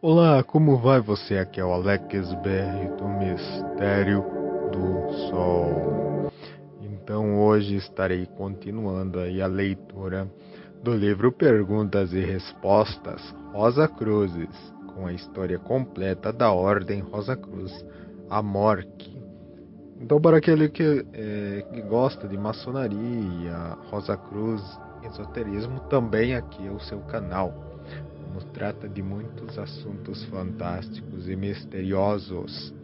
Olá, como vai você? Aqui é o Alex BR do Mistério do Sol. Então hoje estarei continuando aí a leitura do livro Perguntas e Respostas Rosa Cruzes, com a história completa da Ordem Rosa Cruz, a Morque. Então para aquele que, é, que gosta de maçonaria, Rosa Cruz, esoterismo, também aqui é o seu canal nos trata de muitos assuntos fantásticos e misteriosos.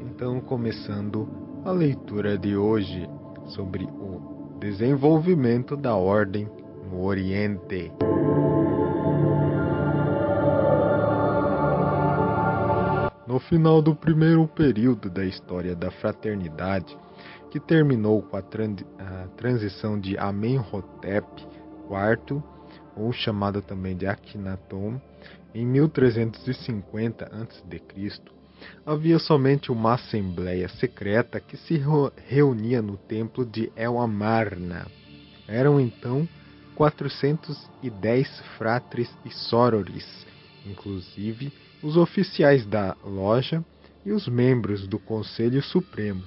Então, começando a leitura de hoje sobre o desenvolvimento da ordem no Oriente. No final do primeiro período da história da fraternidade, que terminou com a, transição de Amenhotep IV ou chamada também de Akhenaton, em 1350 a.C., havia somente uma assembleia secreta que se reunia no templo de El Amarna. Eram então 410 fratres e sorores, inclusive os oficiais da loja e os membros do Conselho Supremo.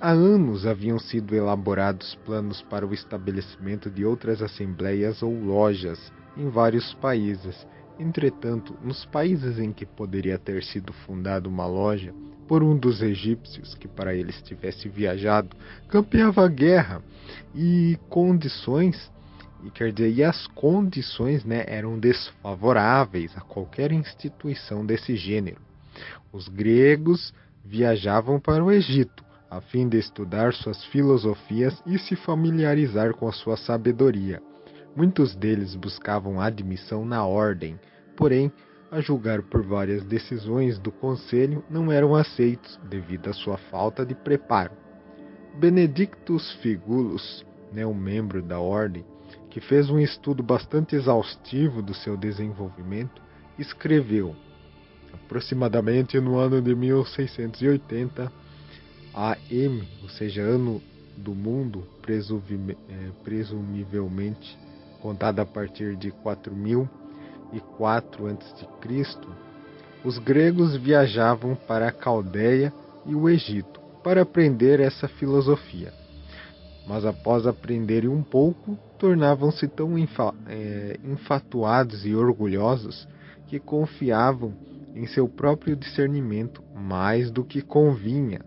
Há anos haviam sido elaborados planos para o estabelecimento de outras assembleias ou lojas em vários países. Entretanto, nos países em que poderia ter sido fundada uma loja por um dos egípcios que para eles tivesse viajado, campeava a guerra e condições e quer dizer, e as condições né, eram desfavoráveis a qualquer instituição desse gênero. Os gregos viajavam para o Egito, a fim de estudar suas filosofias e se familiarizar com a sua sabedoria. Muitos deles buscavam admissão na ordem, porém, a julgar por várias decisões do conselho, não eram aceitos devido à sua falta de preparo. Benedictus Figulus, né, um membro da ordem, que fez um estudo bastante exaustivo do seu desenvolvimento, escreveu, aproximadamente no ano de 1680, AM, ou seja, ano do mundo, é, presumivelmente contada a partir de 4004 a.C., os gregos viajavam para a Caldeia e o Egito para aprender essa filosofia. Mas após aprenderem um pouco, tornavam-se tão é, enfatuados e orgulhosos que confiavam em seu próprio discernimento mais do que convinha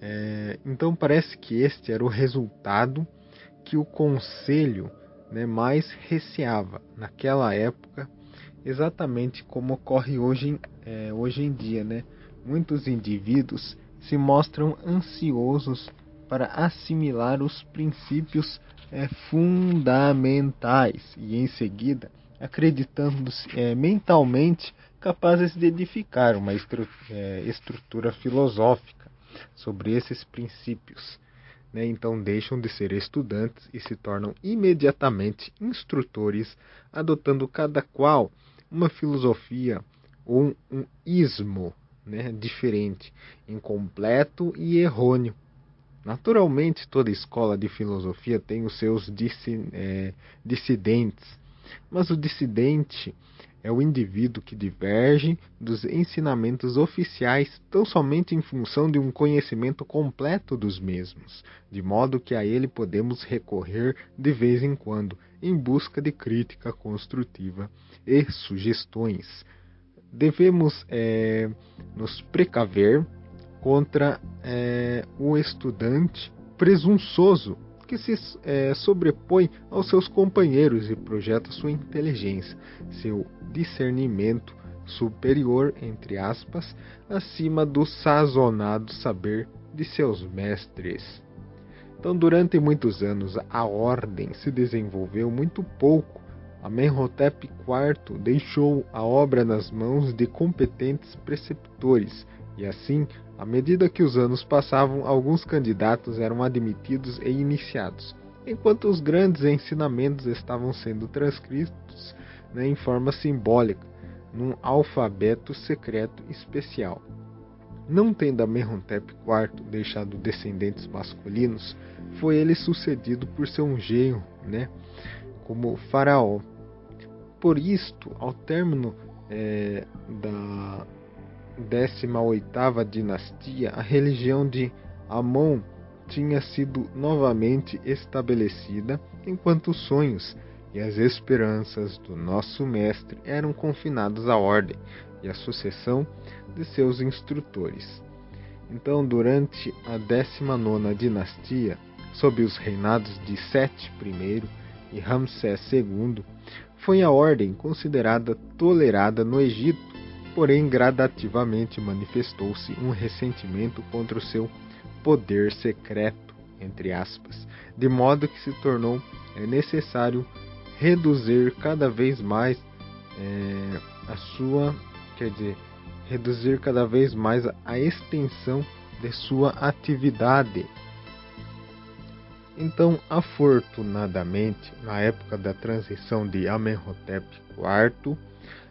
é, então parece que este era o resultado que o conselho né, mais receava naquela época, exatamente como ocorre hoje, é, hoje em dia. Né? Muitos indivíduos se mostram ansiosos para assimilar os princípios é, fundamentais e, em seguida, acreditando é, mentalmente capazes de edificar uma estru é, estrutura filosófica sobre esses princípios. Né? Então deixam de ser estudantes e se tornam imediatamente instrutores, adotando cada qual uma filosofia ou um, ismo né? diferente, incompleto e errôneo. Naturalmente, toda escola de filosofia tem os seus é, dissidentes, mas o dissidente é o indivíduo que diverge dos ensinamentos oficiais tão somente em função de um conhecimento completo dos mesmos, de modo que a ele podemos recorrer de vez em quando em busca de crítica construtiva e sugestões. Devemos é, nos precaver contra é, o estudante presunçoso que se é, sobrepõe aos seus companheiros e projeta sua inteligência, seu discernimento superior, entre aspas, acima do sazonado saber de seus mestres. Então, durante muitos anos, a ordem se desenvolveu muito pouco. Amenhotep IV deixou a obra nas mãos de competentes preceptores e assim, à medida que os anos passavam, alguns candidatos eram admitidos e iniciados, enquanto os grandes ensinamentos estavam sendo transcritos né, em forma simbólica, num alfabeto secreto especial. Não tendo Amenhotep IV deixado descendentes masculinos, foi ele sucedido por seu genro, né, como faraó. Por isto, ao término é, da 18ª dinastia, a religião de Amon tinha sido novamente estabelecida, enquanto os sonhos e as esperanças do nosso mestre eram confinados à ordem e à sucessão de seus instrutores. Então, durante a 19 dinastia, sob os reinados de Sete I e Ramsés II, foi a ordem considerada tolerada no Egito, porém gradativamente manifestou-se um ressentimento contra o seu poder secreto, entre aspas, de modo que se tornou é, necessário reduzir cada vez mais é, a sua, quer dizer, reduzir cada vez mais a extensão de sua atividade. Então, afortunadamente, na época da transição de Amenhotep IV,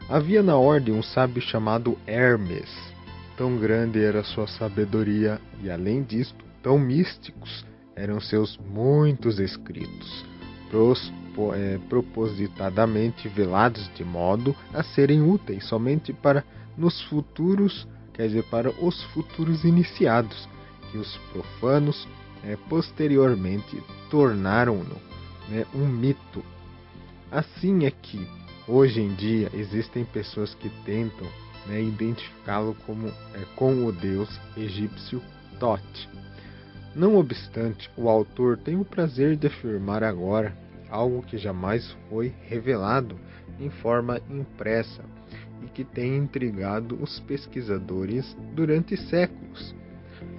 havia na ordem um sábio chamado Hermes. Tão grande era sua sabedoria e, além disto, tão místicos eram seus muitos escritos, pros, é, propositadamente velados de modo a serem úteis somente para nos futuros, quer dizer, para os futuros iniciados, que os profanos é, posteriormente tornaram-no né, um mito. Assim é que, hoje em dia, existem pessoas que tentam né, identificá-lo como é, com o deus egípcio Thoth. Não obstante, o autor tem o prazer de afirmar agora algo que jamais foi revelado em forma impressa e que tem intrigado os pesquisadores durante séculos.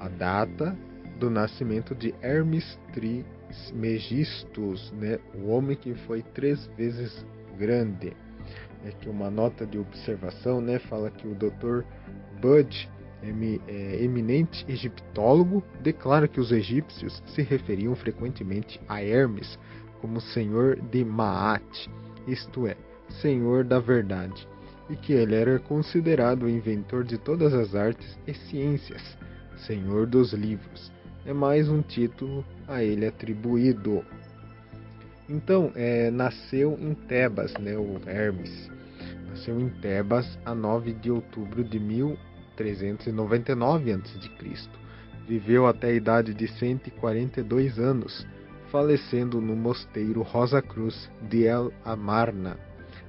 A data do nascimento de Hermes Trismegistus, né, o homem que foi três vezes grande. É que uma nota de observação né, fala que o Dr. Budge, é, eminente egiptólogo, declara que os egípcios se referiam frequentemente a Hermes como senhor de Maat, isto é, senhor da verdade e que ele era considerado o inventor de todas as artes e ciências, senhor dos livros. É mais um título a ele atribuído. Então, é, nasceu em Tebas, né, o Hermes. Nasceu em Tebas a 9 de outubro de 1399 a.C. Viveu até a idade de 142 anos, falecendo no mosteiro Rosa Cruz de El Amarna,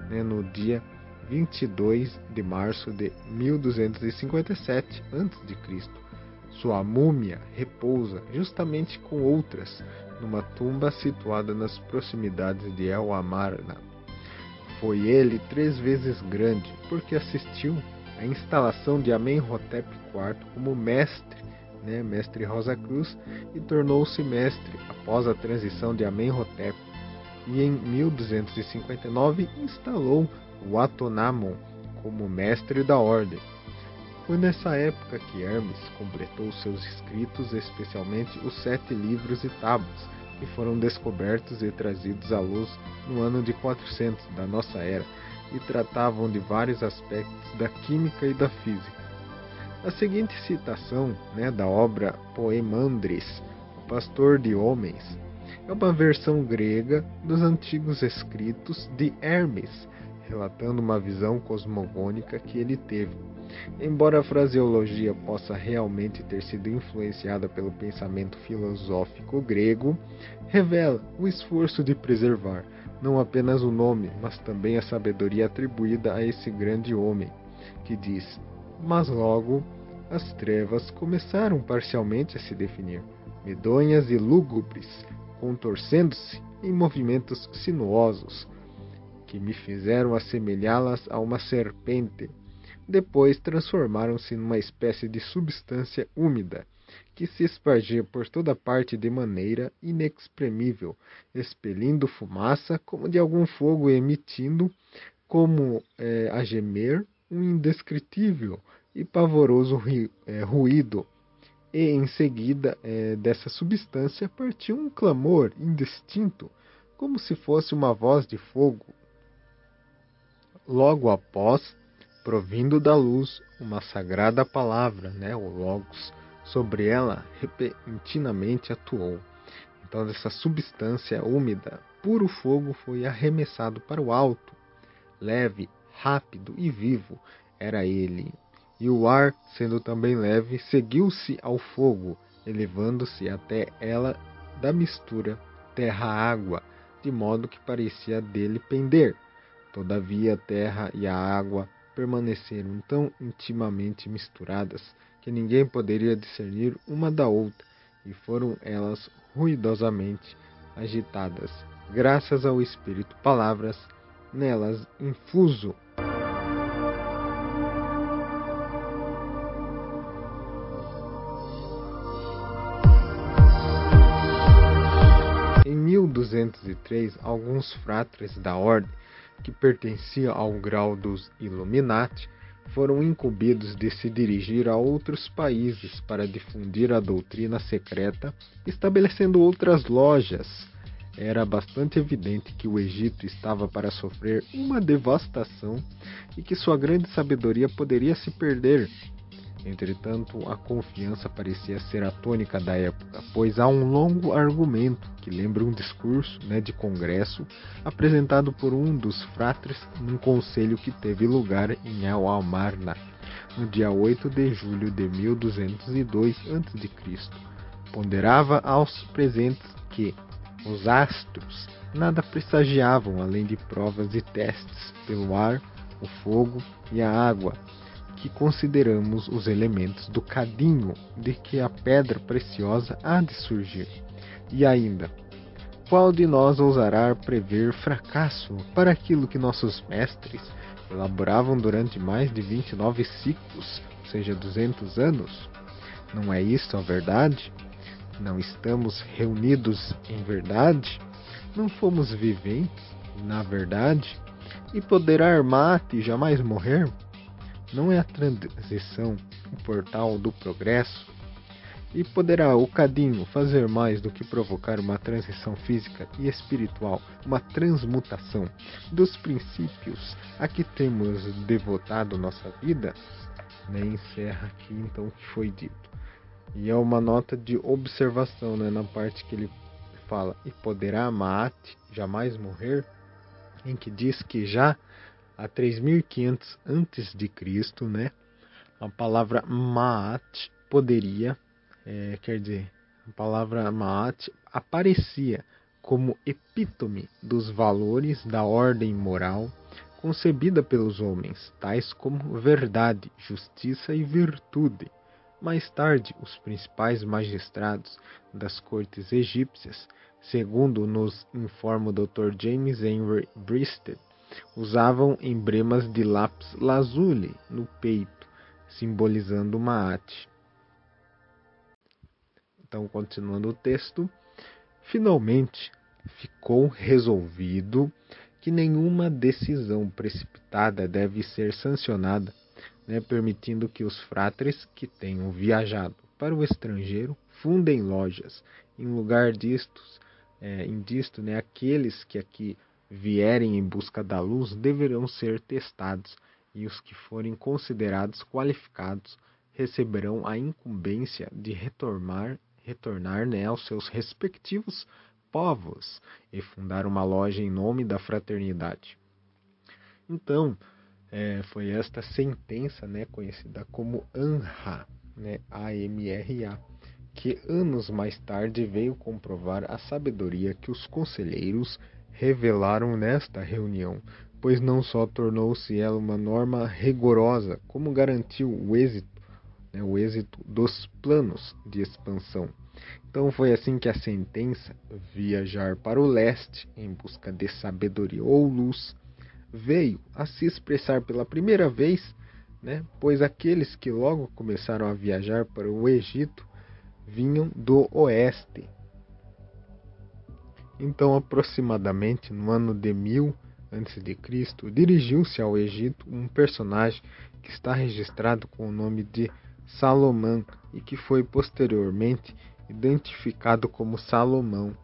né, no dia 22 de março de 1257 a.C. Sua múmia repousa justamente com outras numa tumba situada nas proximidades de El Amarna. Foi ele três vezes grande porque assistiu à instalação de Amenhotep IV como mestre, né, mestre Rosa Cruz, e tornou-se mestre após a transição de Amenhotep. E em 1259 instalou o Atonamon como mestre da ordem. Foi nessa época que Hermes completou seus escritos, especialmente os sete livros e tábuas, que foram descobertos e trazidos à luz no ano de 400 da nossa era e tratavam de vários aspectos da química e da física. A seguinte citação né, da obra Poemandres, o pastor de homens, é uma versão grega dos antigos escritos de Hermes, relatando uma visão cosmogônica que ele teve. Embora a fraseologia possa realmente ter sido influenciada pelo pensamento filosófico grego, revela o esforço de preservar não apenas o nome, mas também a sabedoria atribuída a esse grande homem, que diz: Mas logo as trevas começaram parcialmente a se definir, medonhas e lúgubres, contorcendo-se em movimentos sinuosos, que me fizeram assemelhá-las a uma serpente. Depois transformaram-se numa espécie de substância úmida, que se espargia por toda parte de maneira inexprimível, expelindo fumaça como de algum fogo, emitindo, como é, a gemer, um indescritível e pavoroso ri, é, ruído. E em seguida é, dessa substância partiu um clamor indistinto, como se fosse uma voz de fogo, Logo após, provindo da luz, uma sagrada palavra, né, o Logos, sobre ela repentinamente atuou. Então, dessa substância úmida, puro fogo foi arremessado para o alto. leve, rápido e vivo era ele. E o ar, sendo também leve, seguiu-se ao fogo, elevando-se até ela da mistura terra-água, de modo que parecia dele pender. Todavia a terra e a água permaneceram tão intimamente misturadas que ninguém poderia discernir uma da outra, e foram elas ruidosamente agitadas, graças ao Espírito Palavras nelas infuso. Em 1203, alguns fratres da ordem, que pertenciam ao grau dos Illuminati, foram incumbidos de se dirigir a outros países para difundir a doutrina secreta, estabelecendo outras lojas. Era bastante evidente que o Egito estava para sofrer uma devastação e que sua grande sabedoria poderia se perder. Entretanto, a confiança parecia ser a tônica da época, pois há um longo argumento que lembra um discurso né, de congresso apresentado por um dos fratres num conselho que teve lugar em Al-Amarna, no dia 8 de julho de 1202 a.C. Ponderava aos presentes que os astros nada pressagiavam além de provas e testes pelo ar, o fogo e a água que consideramos os elementos do cadinho de que a pedra preciosa há de surgir. E ainda, qual de nós ousará prever fracasso para aquilo que nossos mestres elaboravam durante mais de 29 ciclos, ou seja, 200 anos? Não é isto a verdade? Não estamos reunidos em verdade? Não fomos viventes na verdade? E poderá mate jamais morrer? Não é a transição o portal do progresso? E poderá o cadinho fazer mais do que provocar uma transição física e espiritual, uma transmutação dos princípios a que temos devotado nossa vida? Né? Encerra aqui então o que foi dito. E é uma nota de observação né? na parte que ele fala: E poderá Maat jamais morrer? Em que diz que já a 3500 antes de Cristo, né? A palavra Maat poderia, é, quer dizer, a palavra Maat aparecia como epítome dos valores da ordem moral concebida pelos homens, tais como verdade, justiça e virtude. Mais tarde, os principais magistrados das cortes egípcias, segundo nos informa o Dr. James Henry Bristed, usavam emblemas de lápis lazuli no peito, simbolizando Maat. Então, continuando o texto, finalmente ficou resolvido que nenhuma decisão precipitada deve ser sancionada, né, permitindo que os fratres que tenham viajado para o estrangeiro fundem lojas. Em lugar disto, é, em disto, né, aqueles que aqui vierem em busca da luz deverão ser testados, e os que forem considerados qualificados receberão a incumbência de retornar, retornar né, aos seus respectivos povos e fundar uma loja em nome da fraternidade. Então, é, foi esta sentença, né, conhecida como ANRA, né, A-M-R-A, que anos mais tarde veio comprovar a sabedoria que os conselheiros revelaram nesta reunião, pois não só tornou-se ela uma norma rigorosa, como garantiu o êxito, né, o êxito dos planos de expansão. Então foi assim que a sentença, viajar para o leste em busca de sabedoria ou luz, veio a se expressar pela primeira vez, né, pois aqueles que logo começaram a viajar para o Egito vinham do oeste, então, aproximadamente no ano de 1000 a.C., dirigiu-se ao Egito um personagem que está registrado com o nome de Salomão e que foi posteriormente identificado como Salomão.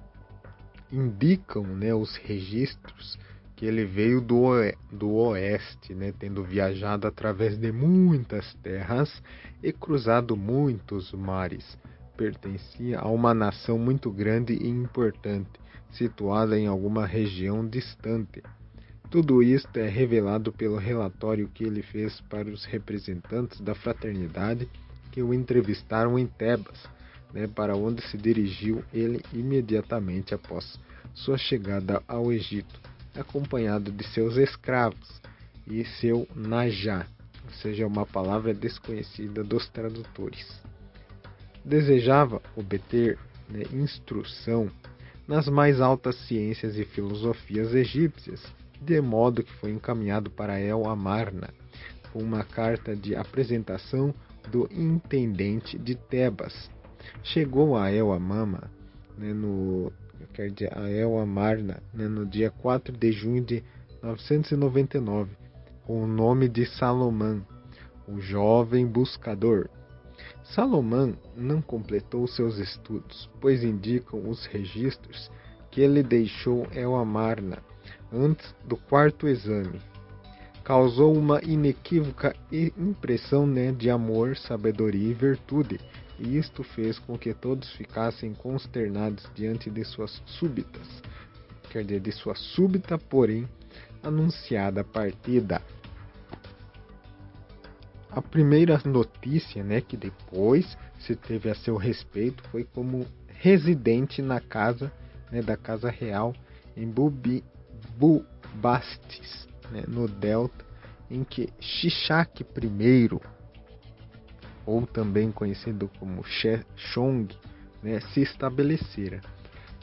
Indicam né, os registros que ele veio do, do oeste, né, tendo viajado através de muitas terras e cruzado muitos mares. Pertencia a uma nação muito grande e importante situada em alguma região distante. Tudo isto é revelado pelo relatório que ele fez para os representantes da fraternidade que o entrevistaram em Tebas, né, para onde se dirigiu ele imediatamente após sua chegada ao Egito, acompanhado de seus escravos e seu Najá, ou seja, uma palavra desconhecida dos tradutores. Desejava obter né, instrução nas mais altas ciências e filosofias egípcias, de modo que foi encaminhado para El Amarna com uma carta de apresentação do intendente de Tebas. Chegou a El Amama né, no quer dizer, a El Amarna né, no dia 4 de junho de 999 com o nome de Salomão, o jovem buscador. Salomão não completou seus estudos, pois indicam os registros que ele deixou El Amarna antes do quarto exame. Causou uma inequívoca impressão né, de amor, sabedoria e virtude, e isto fez com que todos ficassem consternados diante de suas súbitas, quer dizer, de sua súbita, porém anunciada partida a primeira notícia né, que depois se teve a seu respeito foi como residente na casa né, da Casa Real em Bubi, Bubastis, né, no Delta, em que Shishak I, ou também conhecido como Sheshong, né, se estabelecera.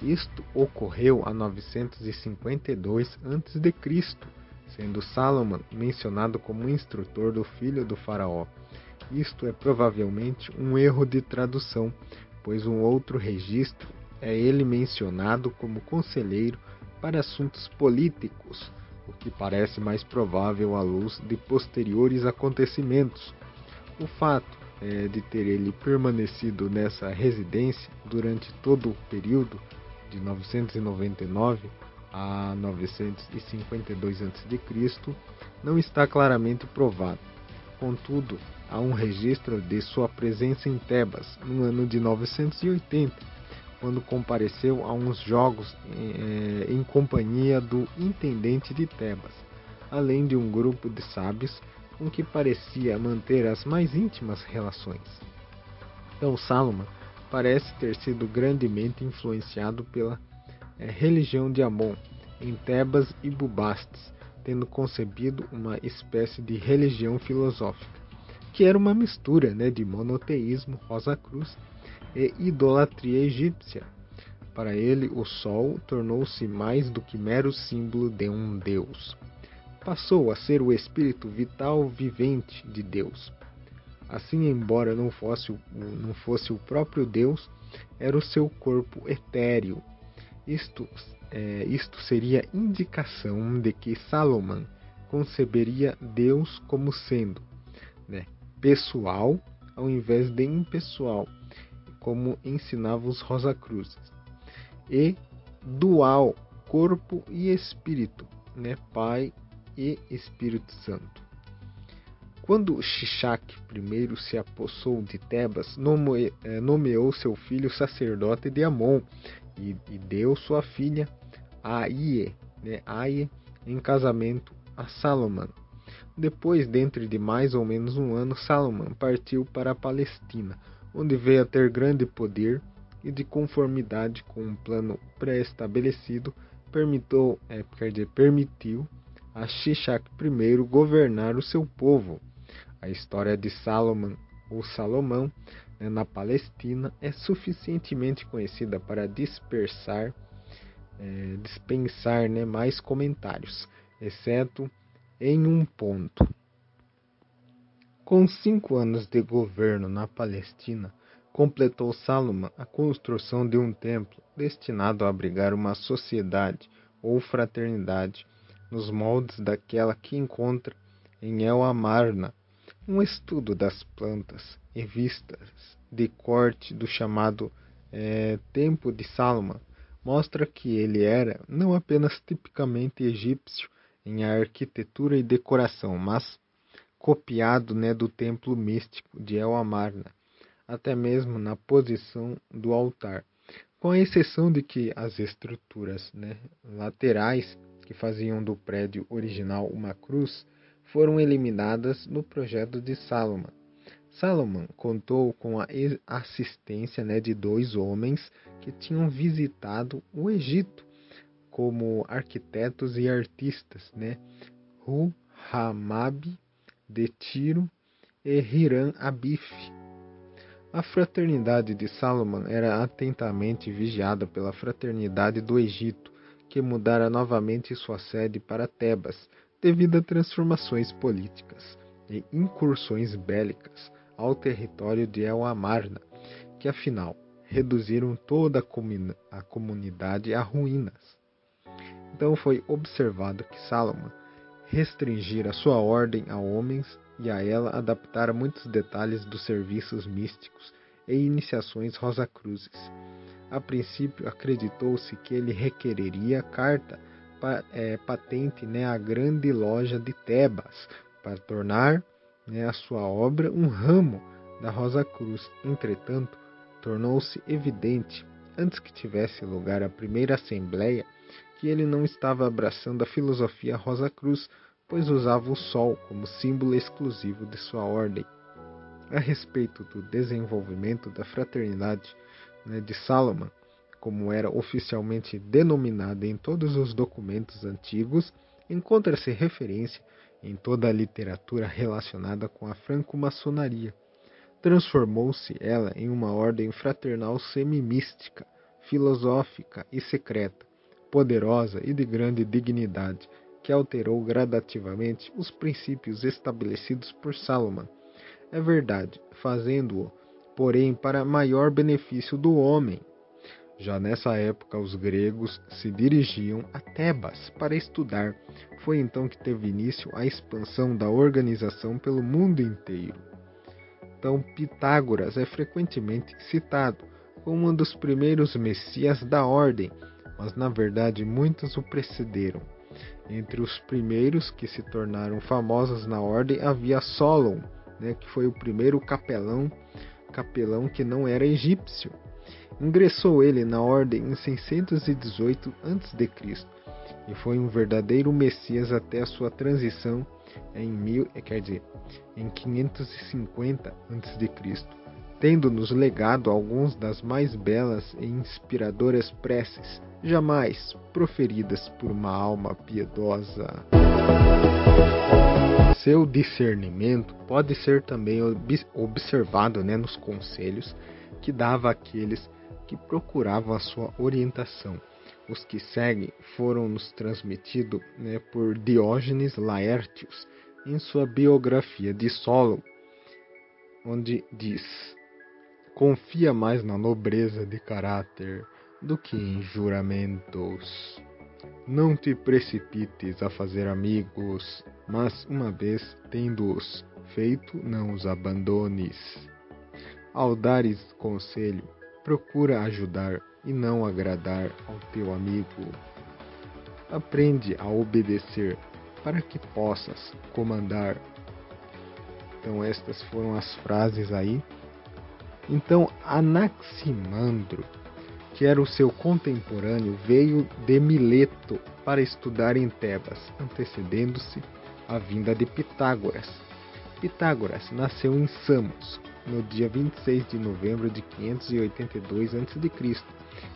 Isto ocorreu a 952 a.C., sendo Salomão mencionado como instrutor do filho do faraó. Isto é provavelmente um erro de tradução, pois um outro registro é ele mencionado como conselheiro para assuntos políticos, o que parece mais provável à luz de posteriores acontecimentos. O fato é, de ter ele permanecido nessa residência durante todo o período de 999 a 952 a.C., não está claramente provado. Contudo, há um registro de sua presença em Tebas no ano de 980, quando compareceu a uns jogos em, eh, em companhia do intendente de Tebas, além de um grupo de sábios com que parecia manter as mais íntimas relações. Então, Salomão parece ter sido grandemente influenciado pela religião de Amon, em Tebas e Bubastes, tendo concebido uma espécie de religião filosófica, que era uma mistura né, de monoteísmo, Rosa Cruz, e idolatria egípcia. Para ele, o Sol tornou-se mais do que mero símbolo de um Deus. Passou a ser o espírito vital vivente de Deus. Assim, embora não fosse, não fosse o próprio Deus, era o seu corpo etéreo, isto, é, isto seria indicação de que Salomão conceberia Deus como sendo né, pessoal ao invés de impessoal, como ensinavam os Rosacruzes, e dual, corpo e espírito, né, Pai e Espírito Santo. Quando Shishak I se apossou de Tebas, é, nomeou seu filho sacerdote de Amon e, e deu sua filha Aie, né, Aie em casamento a Salomão. Depois, dentro de mais ou menos um ano, Salomão partiu para a Palestina, onde veio a ter grande poder e, de conformidade com um plano pré-estabelecido, permitiu, é, dizer, permitiu a Shishak I governar o seu povo. A história de Salomão ou Salomão na Palestina é suficientemente conhecida para dispersar, é, dispensar né, mais comentários, exceto em um ponto. Com cinco anos de governo na Palestina, completou Salomão a construção de um templo destinado a abrigar uma sociedade ou fraternidade nos moldes daquela que encontra em El Amarna, um estudo das plantas e vistas de corte do chamado é, Tempo de Salomão mostra que ele era não apenas tipicamente egípcio em arquitetura e decoração, mas copiado né, do templo místico de El Amarna, até mesmo na posição do altar, com a exceção de que as estruturas né, laterais que faziam do prédio original uma cruz, foram eliminadas no projeto de Salomão. Salomão contou com a assistência né, de dois homens que tinham visitado o Egito como arquitetos e artistas, né? Hu Hamab de Tiro e Hiram Abif. A fraternidade de Salomão era atentamente vigiada pela fraternidade do Egito, que mudara novamente sua sede para Tebas, devido a transformações políticas e incursões bélicas ao território de El Amarna, que afinal reduziram toda a, a comunidade a ruínas. Então foi observado que Salomão restringira sua ordem a homens e a ela adaptara muitos detalhes dos serviços místicos e iniciações rosacruzes. A princípio, acreditou-se que ele requereria carta é, patente né, à grande loja de Tebas para tornar né, a sua obra um ramo da Rosa Cruz. Entretanto, tornou-se evidente, antes que tivesse lugar a primeira assembleia, que ele não estava abraçando a filosofia Rosa Cruz, pois usava o sol como símbolo exclusivo de sua ordem. A respeito do desenvolvimento da fraternidade né, de Salomão, como era oficialmente denominada em todos os documentos antigos, encontra-se referência em toda a literatura relacionada com a franco-maçonaria. Transformou-se ela em uma ordem fraternal semi-mística, filosófica e secreta, poderosa e de grande dignidade, que alterou gradativamente os princípios estabelecidos por Salomão. É verdade, fazendo-o, porém, para maior benefício do homem. Já nessa época, os gregos se dirigiam a Tebas para estudar. Foi então que teve início a expansão da organização pelo mundo inteiro. Então, Pitágoras é frequentemente citado como um dos primeiros messias da ordem mas na verdade muitos o precederam. Entre os primeiros que se tornaram famosos na ordem havia Solon, né, que foi o primeiro capelão, capelão que não era egípcio. Ingressou ele na ordem em 618 a.C. e foi um verdadeiro Messias até a sua transição em mil, quer dizer, em 550 a.C tendo-nos legado algumas das mais belas e inspiradoras preces jamais proferidas por uma alma piedosa. Seu discernimento pode ser também observado né, nos conselhos que dava àqueles que procuravam a sua orientação. Os que seguem foram nos transmitidos né, por Diógenes Laertius em sua biografia de Solon, onde diz: confia mais na nobreza de caráter do que em juramentos. Não te precipites a fazer amigos, mas uma vez tendo-os feito, não os abandones. Ao dares conselho, procura ajudar e não agradar ao teu amigo. Aprende a obedecer para que possas comandar. Então estas foram as frases aí então Anaximandro, que era o seu contemporâneo, veio de Mileto para estudar em Tebas, antecedendo-se a vinda de Pitágoras. Pitágoras nasceu em Samos, no dia 26 de novembro de 582 a.C.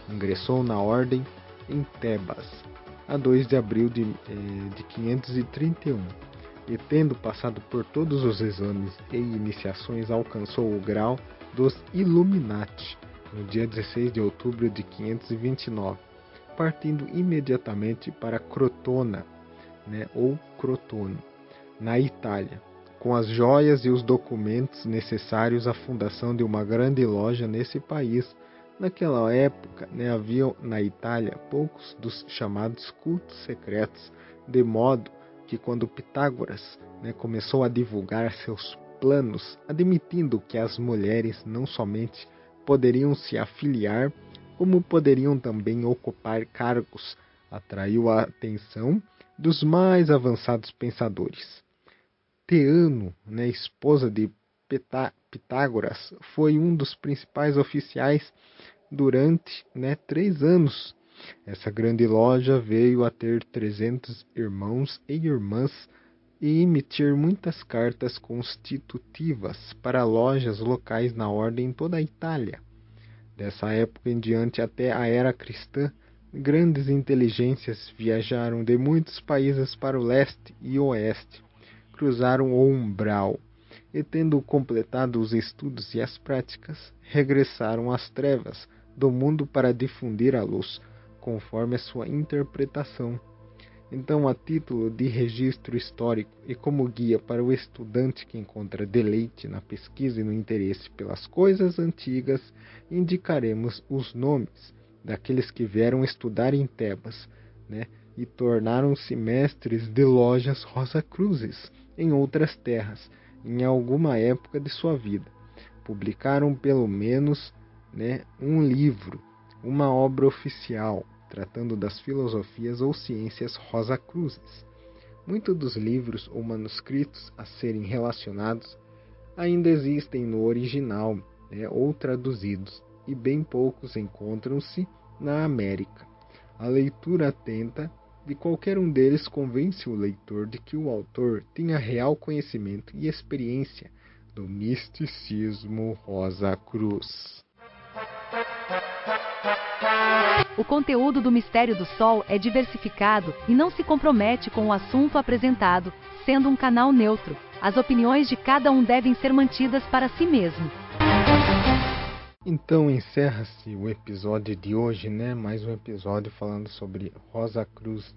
Ingressou na ordem em Tebas, a 2 de abril de, eh, de 531 e, tendo passado por todos os exames e iniciações, alcançou o grau dos Illuminati, no dia 16 de outubro de 529, partindo imediatamente para Crotona, né, ou Crotone, na Itália, com as joias e os documentos necessários à fundação de uma grande loja nesse país. Naquela época, né, havia na Itália poucos dos chamados cultos secretos, de modo que quando Pitágoras né, começou a divulgar seus planos, admitindo que as mulheres não somente poderiam se afiliar, como poderiam também ocupar cargos, atraiu a atenção dos mais avançados pensadores. Teano, né, esposa de Pitágoras, foi um dos principais oficiais durante né, três anos Essa grande loja veio a ter 300 irmãos e irmãs e emitir muitas cartas constitutivas para lojas locais na ordem em toda a Itália. Dessa época em diante até a era cristã, grandes inteligências viajaram de muitos países para o leste e oeste, cruzaram o umbral e, tendo completado os estudos e as práticas, regressaram às trevas do mundo para difundir a luz, conforme a sua interpretação. Então, a título de registro histórico e como guia para o estudante que encontra deleite na pesquisa e no interesse pelas coisas antigas, indicaremos os nomes daqueles que vieram estudar em Tebas, né, e tornaram-se mestres de lojas Rosa Cruzes em outras terras, em alguma época de sua vida. Publicaram pelo menos né, um livro, uma obra oficial, tratando das filosofias ou ciências Rosa Cruzes. Muitos dos livros ou manuscritos a serem relacionados ainda existem no original né, ou traduzidos, e bem poucos encontram-se na América. A leitura atenta de qualquer um deles convence o leitor de que o autor tenha real conhecimento e experiência do misticismo Rosa Cruz. O conteúdo do Mistério do Sol é diversificado e não se compromete com o assunto apresentado, sendo um canal neutro. As opiniões de cada um devem ser mantidas para si mesmo. Então encerra-se o episódio de hoje, né? Mais um episódio falando sobre Rosa Cruz.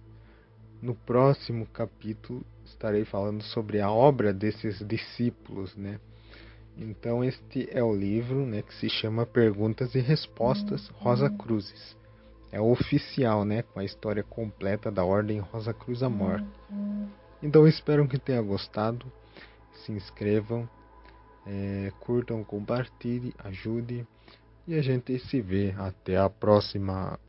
No próximo capítulo estarei falando sobre a obra desses discípulos, né? Então este é o livro, né, que se chama Perguntas e Respostas Rosa Cruzes. É oficial, né, com a história completa da Ordem Rosa Cruz Amor. Então espero que tenha gostado. Se inscrevam, é, curtam, compartilhem, ajude e a gente se vê. Até a próxima.